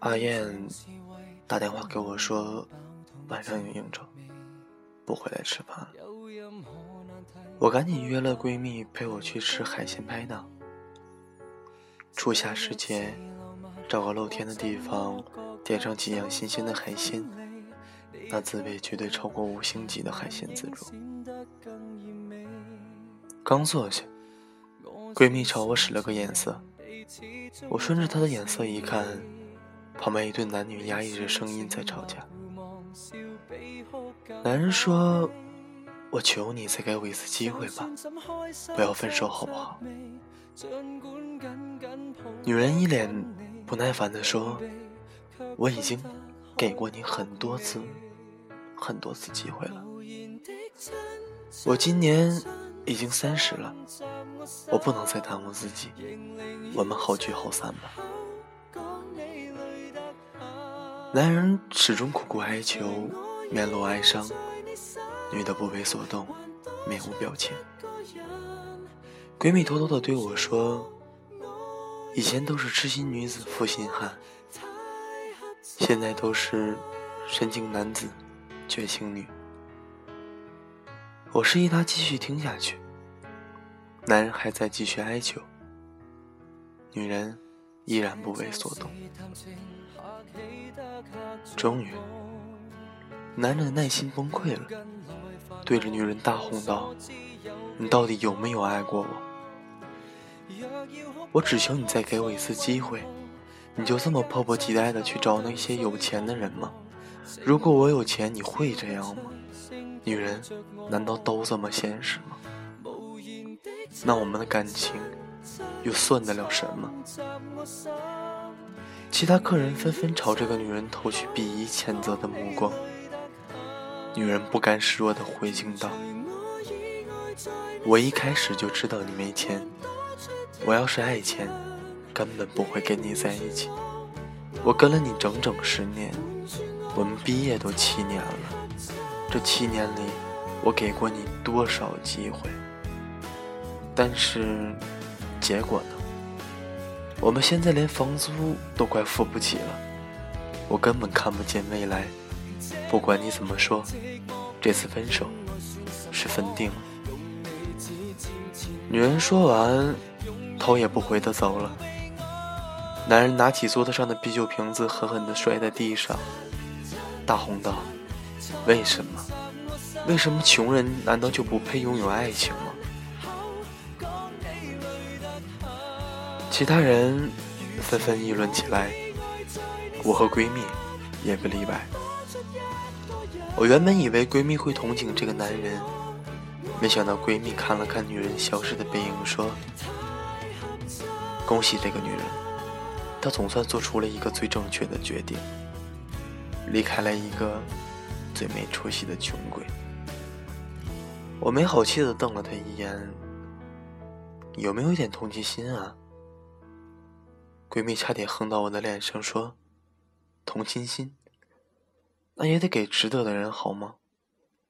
阿燕打电话给我说晚上有应酬，不回来吃饭了。我赶紧约了闺蜜陪我去吃海鲜拍档。初夏时节，找个露天的地方，点上几样新鲜的海鲜，那滋味绝对超过五星级的海鲜自助。刚坐下，闺蜜朝我使了个眼色，我顺着她的眼色一看。旁边一对男女压抑着声音在吵架。男人说：“我求你再给我一次机会吧，不要分手好不好？”女人一脸不耐烦地说：“我已经给过你很多次、很多次机会了。我今年已经三十了，我不能再耽误自己，我们好聚好散吧。”男人始终苦苦哀求，面露哀伤；女的不为所动，面无表情。闺蜜偷偷的对我说：“以前都是痴心女子负心汉，现在都是深情男子绝情女。”我示意她继续听下去。男人还在继续哀求，女人依然不为所动。终于，男人的耐心崩溃了，对着女人大吼道：“你到底有没有爱过我？我只求你再给我一次机会，你就这么迫不及待的去找那些有钱的人吗？如果我有钱，你会这样吗？女人难道都这么现实吗？那我们的感情又算得了什么？”其他客人纷纷朝这个女人投去鄙夷、谴责的目光。女人不甘示弱地回敬道：“我一开始就知道你没钱，我要是爱钱，根本不会跟你在一起。我跟了你整整十年，我们毕业都七年了，这七年里，我给过你多少机会？但是，结果呢？”我们现在连房租都快付不起了，我根本看不见未来。不管你怎么说，这次分手是分定了。女人说完，头也不回的走了。男人拿起桌子上的啤酒瓶子，狠狠地摔在地上，大吼道：“为什么？为什么穷人难道就不配拥有爱情吗？”其他人纷纷议论起来，我和闺蜜也不例外。我原本以为闺蜜会同情这个男人，没想到闺蜜看了看女人消失的背影，说：“恭喜这个女人，她总算做出了一个最正确的决定，离开了一个最没出息的穷鬼。”我没好气的瞪了她一眼：“有没有一点同情心啊？”闺蜜差点哼到我的脸上，说：“同情心，那也得给值得的人好吗？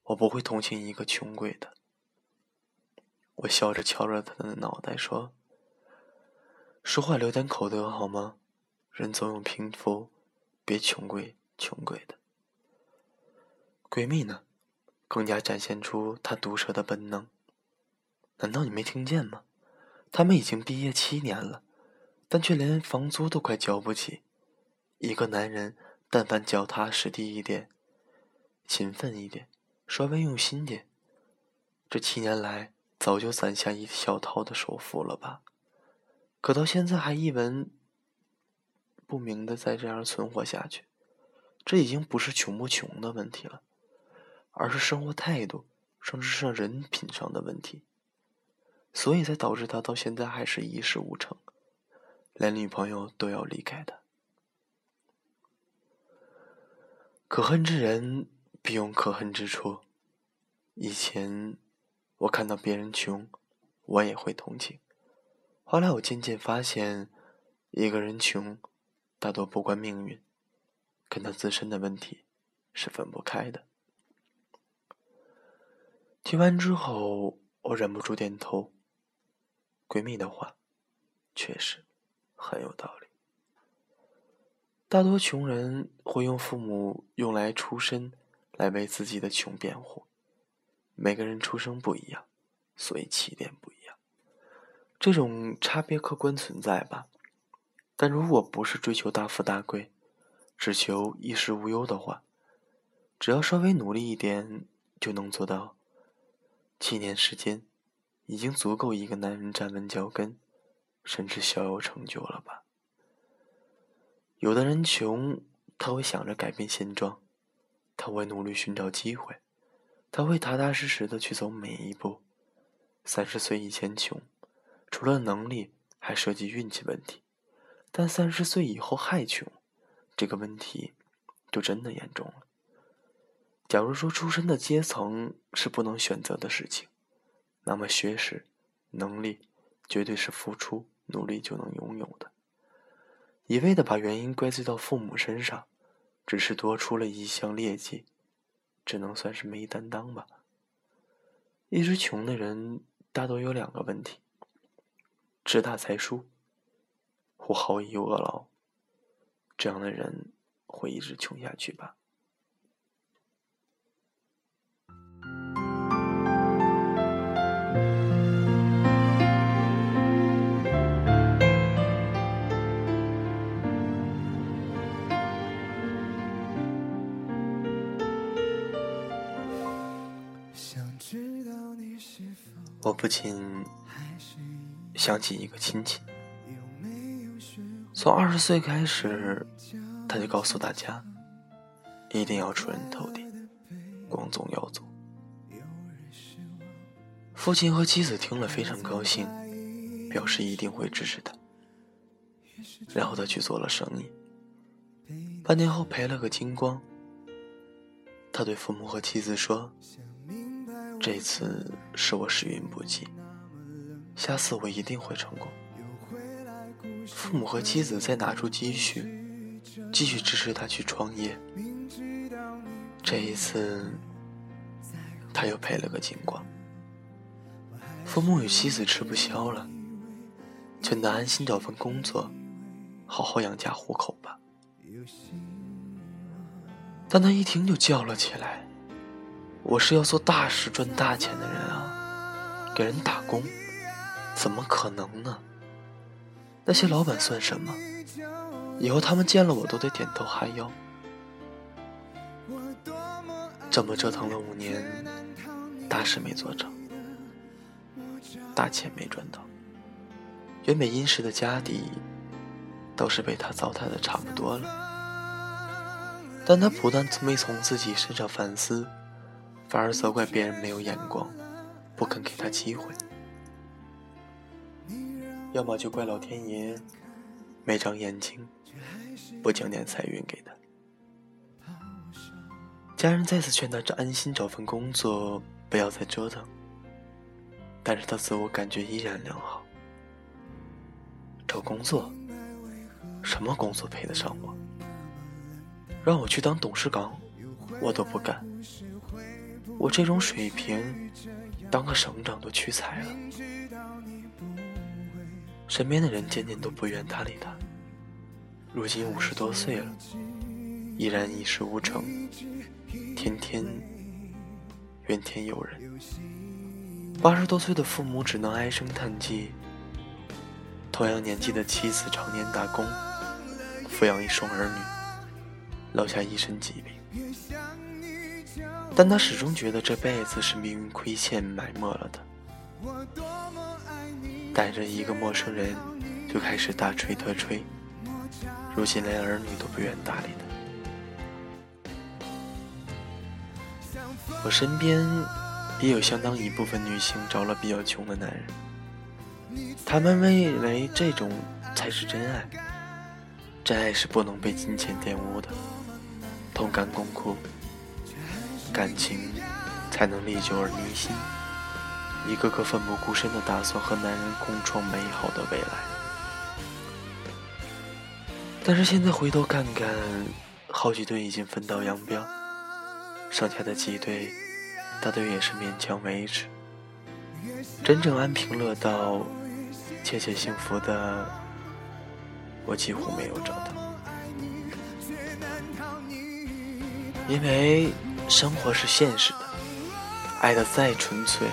我不会同情一个穷鬼的。”我笑着敲着她的脑袋说：“说话留点口德好吗？人总有贫富，别穷鬼穷鬼的。”闺蜜呢，更加展现出她毒舌的本能。难道你没听见吗？他们已经毕业七年了。但却连房租都快交不起。一个男人，但凡脚踏实地一点，勤奋一点，稍微用心点，这七年来早就攒下一小套的首付了吧？可到现在还一文不名的再这样存活下去，这已经不是穷不穷的问题了，而是生活态度，甚至是人品上的问题，所以才导致他到现在还是一事无成。连女朋友都要离开的，可恨之人必有可恨之处。以前我看到别人穷，我也会同情。后来我渐渐发现，一个人穷，大多不关命运，跟他自身的问题是分不开的。听完之后，我忍不住点头。闺蜜的话，确实。很有道理。大多穷人会用父母用来出身来为自己的穷辩护。每个人出生不一样，所以起点不一样，这种差别客观存在吧。但如果不是追求大富大贵，只求衣食无忧的话，只要稍微努力一点，就能做到。七年时间，已经足够一个男人站稳脚跟，甚至小有成就了吧？有的人穷，他会想着改变现状，他会努力寻找机会，他会踏踏实实的去走每一步。三十岁以前穷，除了能力，还涉及运气问题。但三十岁以后还穷，这个问题就真的严重了。假如说出身的阶层是不能选择的事情，那么学识、能力绝对是付出努力就能拥有的。一味的把原因怪罪到父母身上，只是多出了一项劣迹，只能算是没担当吧。一直穷的人大多有两个问题：志大才疏。或好逸恶劳，这样的人会一直穷下去吧。我不禁想起一个亲戚。从二十岁开始，他就告诉大家，一定要出人头地，光宗耀祖。父亲和妻子听了非常高兴，表示一定会支持他。然后他去做了生意，半年后赔了个精光。他对父母和妻子说：“这次是我时运不济，下次我一定会成功。”父母和妻子再拿出积蓄，继续支持他去创业。这一次，他又赔了个精光。父母与妻子吃不消了，劝他安心找份工作，好好养家糊口吧。但他一听就叫了起来：“我是要做大事赚大钱的人啊，给人打工，怎么可能呢？”那些老板算什么？以后他们见了我都得点头哈腰。这么折腾了五年，大事没做成，大钱没赚到，原本殷实的家底，都是被他糟蹋的差不多了。但他不但没从自己身上反思，反而责怪别人没有眼光，不肯给他机会。要么就怪老天爷没长眼睛，不讲点财运给他。家人再次劝他安心找份工作，不要再折腾。但是他自我感觉依然良好。找工作，什么工作配得上我？让我去当董事长，我都不干。我这种水平，当个省长都屈才了。身边的人渐渐都不愿搭理他。如今五十多岁了，依然一事无成，天天怨天尤人。八十多岁的父母只能唉声叹气。同样年纪的妻子常年打工，抚养一双儿女，落下一身疾病。但他始终觉得这辈子是命运亏欠埋没了的。带着一个陌生人就开始大吹特吹，如今连儿女都不愿搭理他。我身边也有相当一部分女性找了比较穷的男人，他们认为这种才是真爱，真爱是不能被金钱玷污的，同甘共苦，感情才能历久而弥新。一个个奋不顾身的打算和男人共创美好的未来，但是现在回头看看，好几对已经分道扬镳，剩下的几对，大多也是勉强维持。真正安贫乐道、切切幸福的，我几乎没有找到。因为生活是现实的，爱的再纯粹，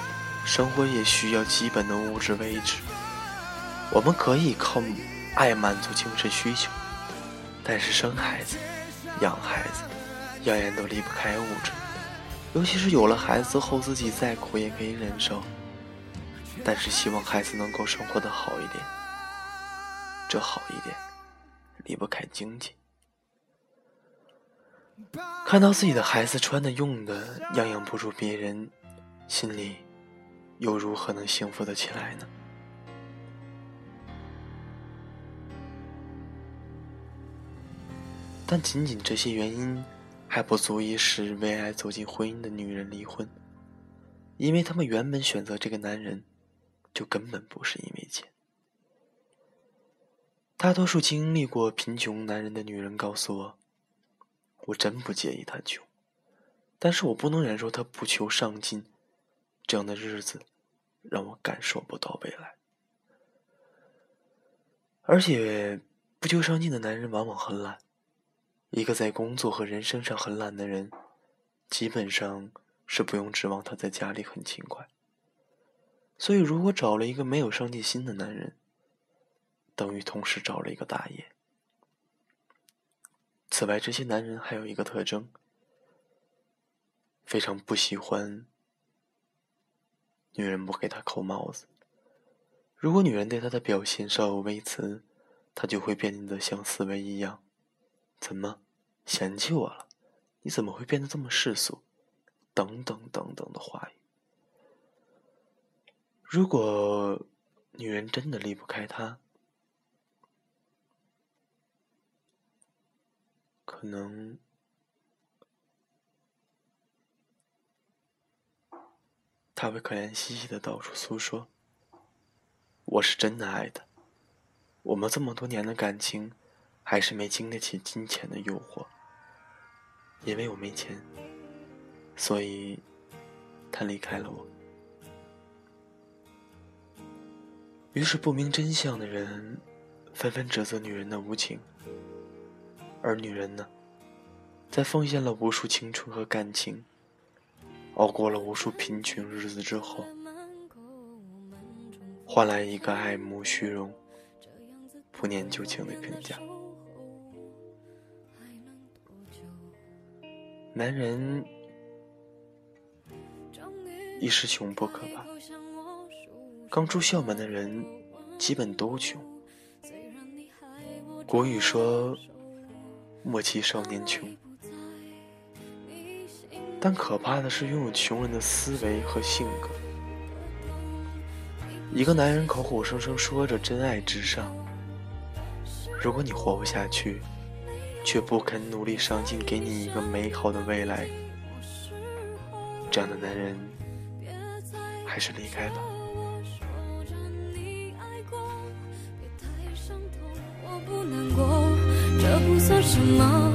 生活也需要基本的物质维持。我们可以靠爱满足精神需求，但是生孩子、养孩子，样样都离不开物质。尤其是有了孩子后，自己再苦也可以忍受，但是希望孩子能够生活的好一点。这好一点，离不开经济。看到自己的孩子穿的、用的，样样不如别人，心里又如何能幸福的起来呢？但仅仅这些原因，还不足以使为爱走进婚姻的女人离婚，因为他们原本选择这个男人，就根本不是因为钱。大多数经历过贫穷男人的女人告诉我。我真不介意他穷，但是我不能忍受他不求上进，这样的日子让我感受不到未来。而且，不求上进的男人往往很懒。一个在工作和人生上很懒的人，基本上是不用指望他在家里很勤快。所以，如果找了一个没有上进心的男人，等于同时找了一个大爷。此外，这些男人还有一个特征，非常不喜欢女人不给他扣帽子。如果女人对他的表现稍有微词，他就会变得像思维一样：“怎么嫌弃我了？你怎么会变得这么世俗？”等等等等的话语。如果女人真的离不开他，可能他会可怜兮兮的到处诉说：“我是真的爱他，我们这么多年的感情，还是没经得起金钱的诱惑。因为我没钱，所以他离开了我。”于是不明真相的人纷纷指责女人的无情。而女人呢，在奉献了无数青春和感情，熬过了无数贫穷日子之后，换来一个爱慕虚荣、不念旧情的评价。男人一时穷不可怕，刚出校门的人基本都穷。古语说。莫欺少年穷，但可怕的是拥有穷人的思维和性格。一个男人口口声声说着真爱至上，如果你活不下去，却不肯努力上进，给你一个美好的未来，这样的男人还是离开吧。什么，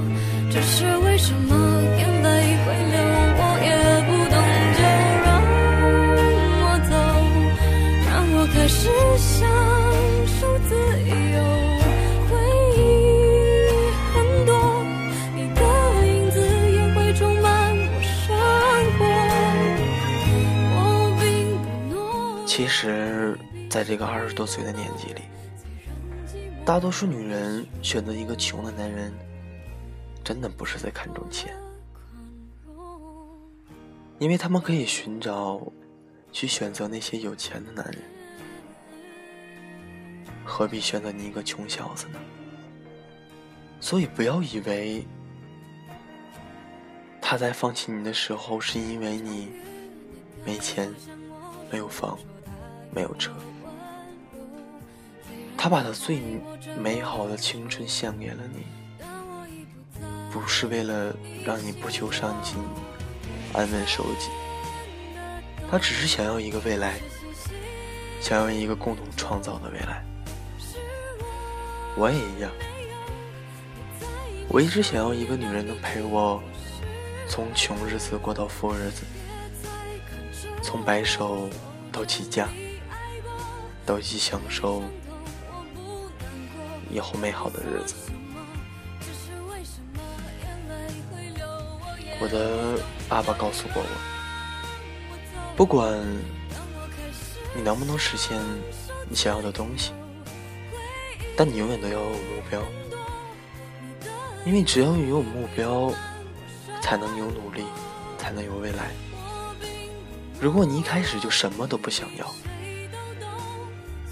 只是为什么眼泪会流，我也不懂。就让我走，让我开始享受自由。回忆很多，你的影子也会充满我生活。我并不懦弱。其实，在这个二十多岁的年纪里。大多数女人选择一个穷的男人，真的不是在看重钱，因为他们可以寻找，去选择那些有钱的男人，何必选择你一个穷小子呢？所以不要以为他在放弃你的时候是因为你没钱、没有房、没有车。他把他最美好的青春献给了你，不是为了让你不求上进、安稳守己，他只是想要一个未来，想要一个共同创造的未来。我也一样，我一直想要一个女人能陪我从穷日子过到富日子，从白手到起家，到一起享受。以后美好的日子，我的爸爸告诉过我，不管你能不能实现你想要的东西，但你永远都要有目标，因为只要有目标，才能有努力，才能有未来。如果你一开始就什么都不想要，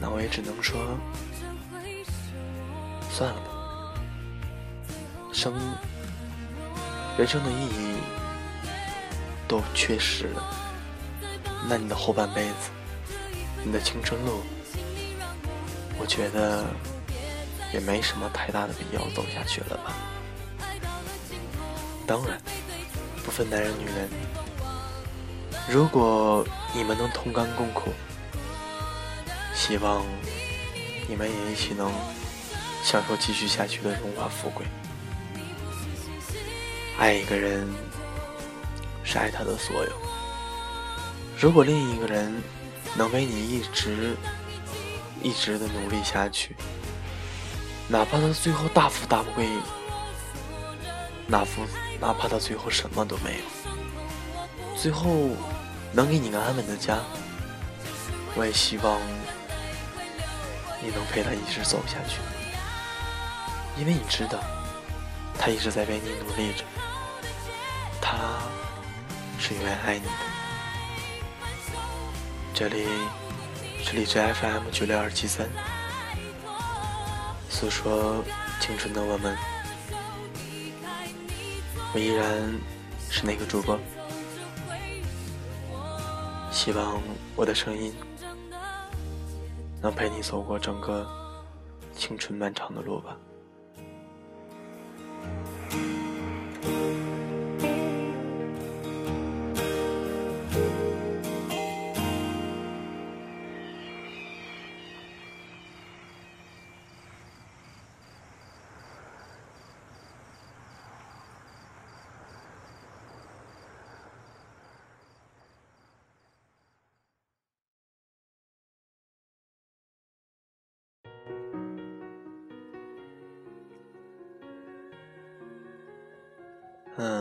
那我也只能说，算了吧。生人生的意义都缺失了，那你的后半辈子，你的青春路，我觉得也没什么太大的必要走下去了吧。当然，不分男人女人，如果你们能同甘共苦，希望你们也一起能享受继续下去的荣华富贵。爱一个人是爱他的所有。如果另一个人能为你一直一直的努力下去，哪怕他最后大富大贵，哪富哪怕他最后什么都没有，最后能给你个安稳的家，我也希望你能陪他一直走下去，因为你知道，他一直在为你努力着。他是永远爱你的。这里是荔枝 FM 九六二七三，诉说青春的我们，我依然是那个主播。希望我的声音能陪你走过整个青春漫长的路吧。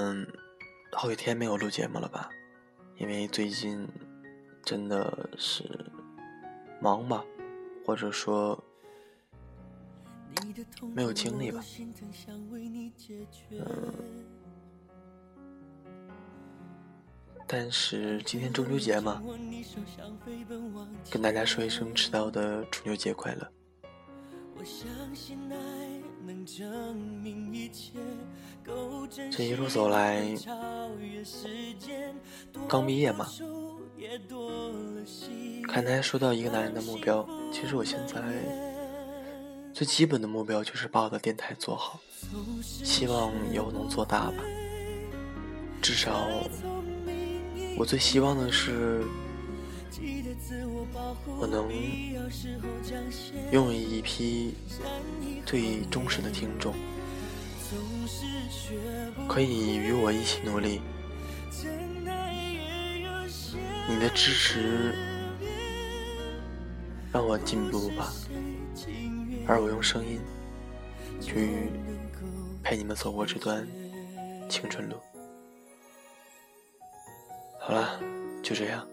嗯，好几天没有录节目了吧？因为最近真的是忙吧，或者说没有精力吧。嗯，但是今天中秋节嘛，跟大家说一声迟到的中秋节快乐。我相信爱这一路走来，刚毕业嘛。刚才说到一个男人的目标，其实我现在最基本的目标就是把我的电台做好，希望以后能做大吧。至少，我最希望的是，我能拥有一批最忠实的听众。可以与我一起努力，你的支持让我进步吧，而我用声音去陪你们走过这段青春路。好了，就这样，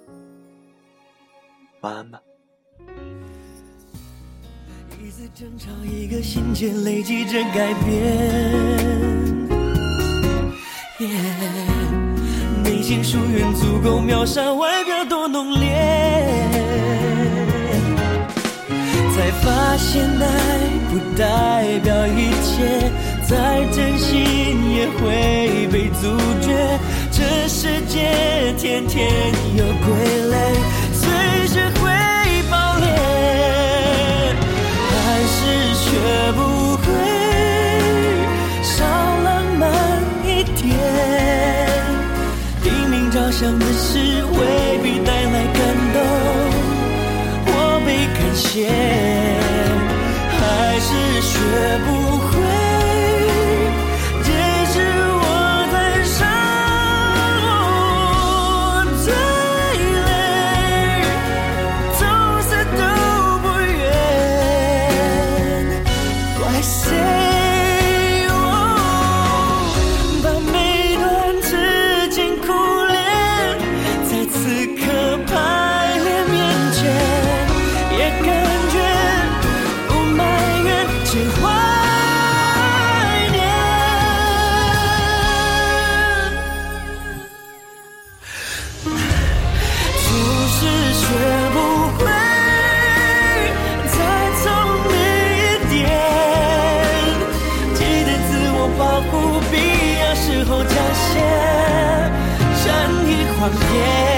晚安吧。一次争吵，一个心结，累积着改变。内心疏远足够秒杀外表多浓烈，才发现爱不代表一切，再真心也会被阻绝。这世界天天有傀儡，随时会爆裂，还是学不会少浪漫一点？拼命着。想的事未必带来感动，我被感谢，还是学不 yeah